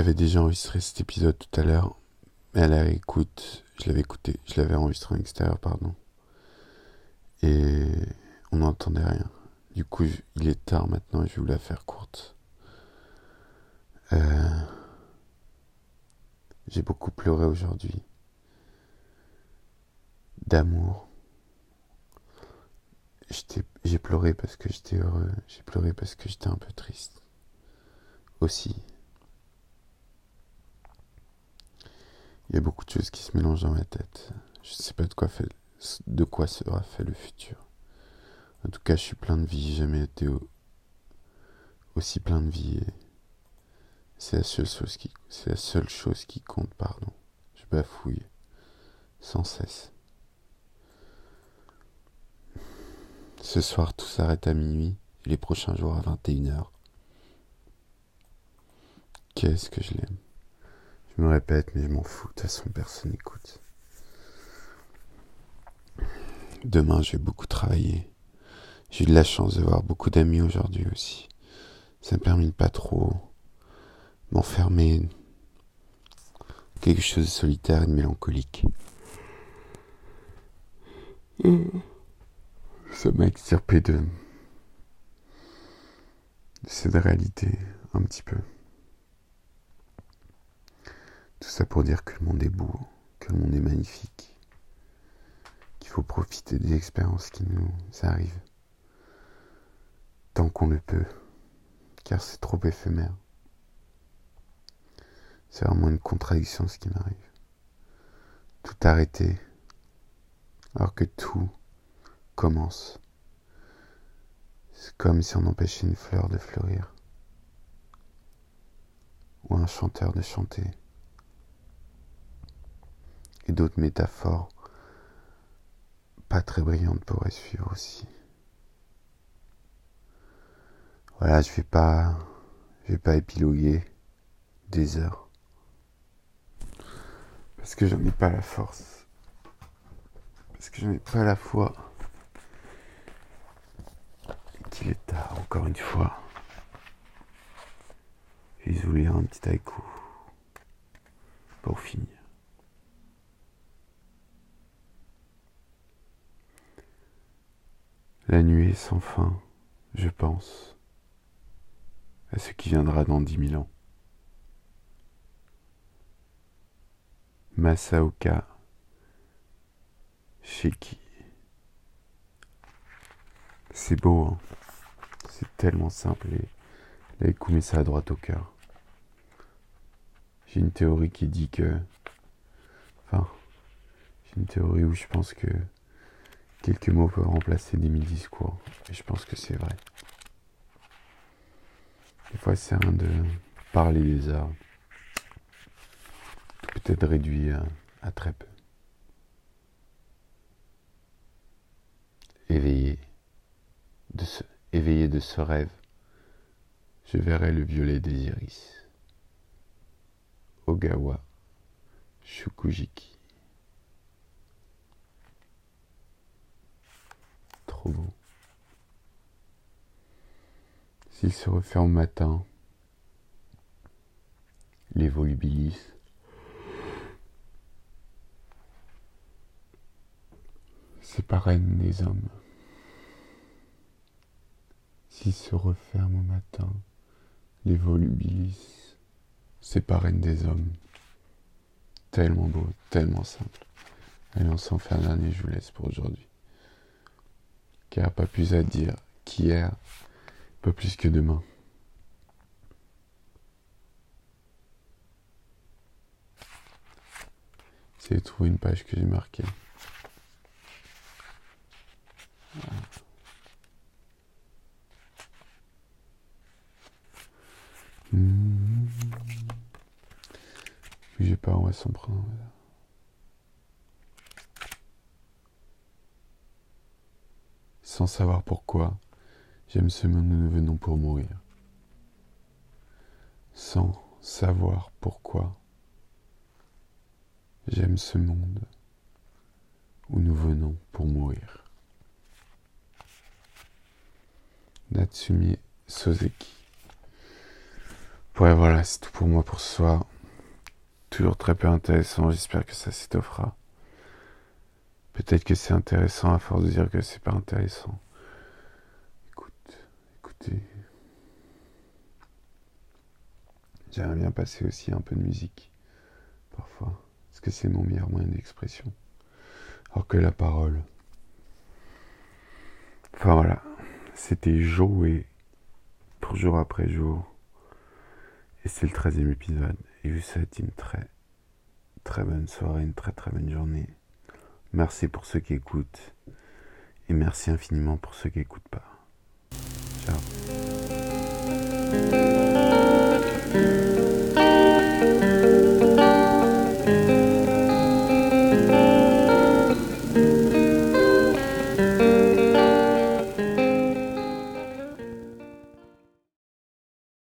J'avais déjà enregistré cet épisode tout à l'heure, mais à la écoute, je l'avais écouté, je l'avais enregistré en extérieur, pardon. Et on n'entendait rien. Du coup, il est tard maintenant et je vais vous la faire courte. Euh, j'ai beaucoup pleuré aujourd'hui. D'amour. J'ai pleuré parce que j'étais heureux. J'ai pleuré parce que j'étais un peu triste. Aussi. Il y a beaucoup de choses qui se mélangent dans ma tête. Je ne sais pas de quoi, fait, de quoi sera fait le futur. En tout cas, je suis plein de vie. J'ai jamais été aussi plein de vie. C'est la seule chose qui, compte. Pardon. Je bafouille sans cesse. Ce soir, tout s'arrête à minuit et les prochains jours à 21h. Qu'est-ce que je l'aime. Je me répète, mais je m'en fous. De toute façon, personne n'écoute. Demain, je vais beaucoup travailler. J'ai eu de la chance de voir beaucoup d'amis aujourd'hui aussi. Ça me permet de pas trop m'enfermer quelque chose de solitaire et de mélancolique. Ça m'a extirpé de, de cette réalité un petit peu. Tout ça pour dire que le monde est beau, que le monde est magnifique, qu'il faut profiter des expériences qui nous arrivent, tant qu'on le peut, car c'est trop éphémère. C'est vraiment une contradiction ce qui m'arrive. Tout arrêter, alors que tout commence. C'est comme si on empêchait une fleur de fleurir, ou un chanteur de chanter et d'autres métaphores pas très brillantes pourraient suivre aussi. Voilà, je vais pas, je vais pas épiloguer des heures parce que j'en ai pas la force, parce que j'en ai pas la foi. Qu'il est tard, encore une fois. Je vais vous lire un petit haïku pour finir. La nuit sans fin, je pense à ce qui viendra dans dix mille ans. Masaoka Shiki. C'est beau, hein c'est tellement simple et l'haïku met ça à droite au cœur. J'ai une théorie qui dit que. Enfin, j'ai une théorie où je pense que Quelques mots peuvent remplacer des mille discours. Et je pense que c'est vrai. Des fois, c'est rien de parler des arts. Peut-être réduit à, très peu. Éveillé de ce, éveillé de ce rêve, je verrai le violet des iris. Ogawa Shukujiki. S'il se referme au matin, les volubilis c'est parraine des hommes. S'il se referme au matin, les volubilis c'est parraine des hommes. Tellement beau, tellement simple. Allez, on s'en fait un dernier, je vous laisse pour aujourd'hui car pas plus à dire qu'hier, pas plus que demain. C'est trouver une page que j'ai marquée. J'ai pas, on va s'en prendre. sans savoir pourquoi, j'aime ce monde, nous venons pour mourir. Sans savoir pourquoi, j'aime ce monde où nous venons pour mourir. Natsumi Soseki. Ouais, voilà, c'est tout pour moi pour ce soir. Toujours très peu intéressant, j'espère que ça s'étoffera. Peut-être que c'est intéressant à force de dire que c'est pas intéressant. J'aimerais bien passer aussi un peu de musique, parfois, parce que c'est mon meilleur moyen d'expression? Alors que la parole. Enfin voilà, c'était joué pour jour après jour. Et c'est le 13 épisode. Et je vous souhaite une très, très bonne soirée, une très très bonne journée. Merci pour ceux qui écoutent. Et merci infiniment pour ceux qui n'écoutent pas. out.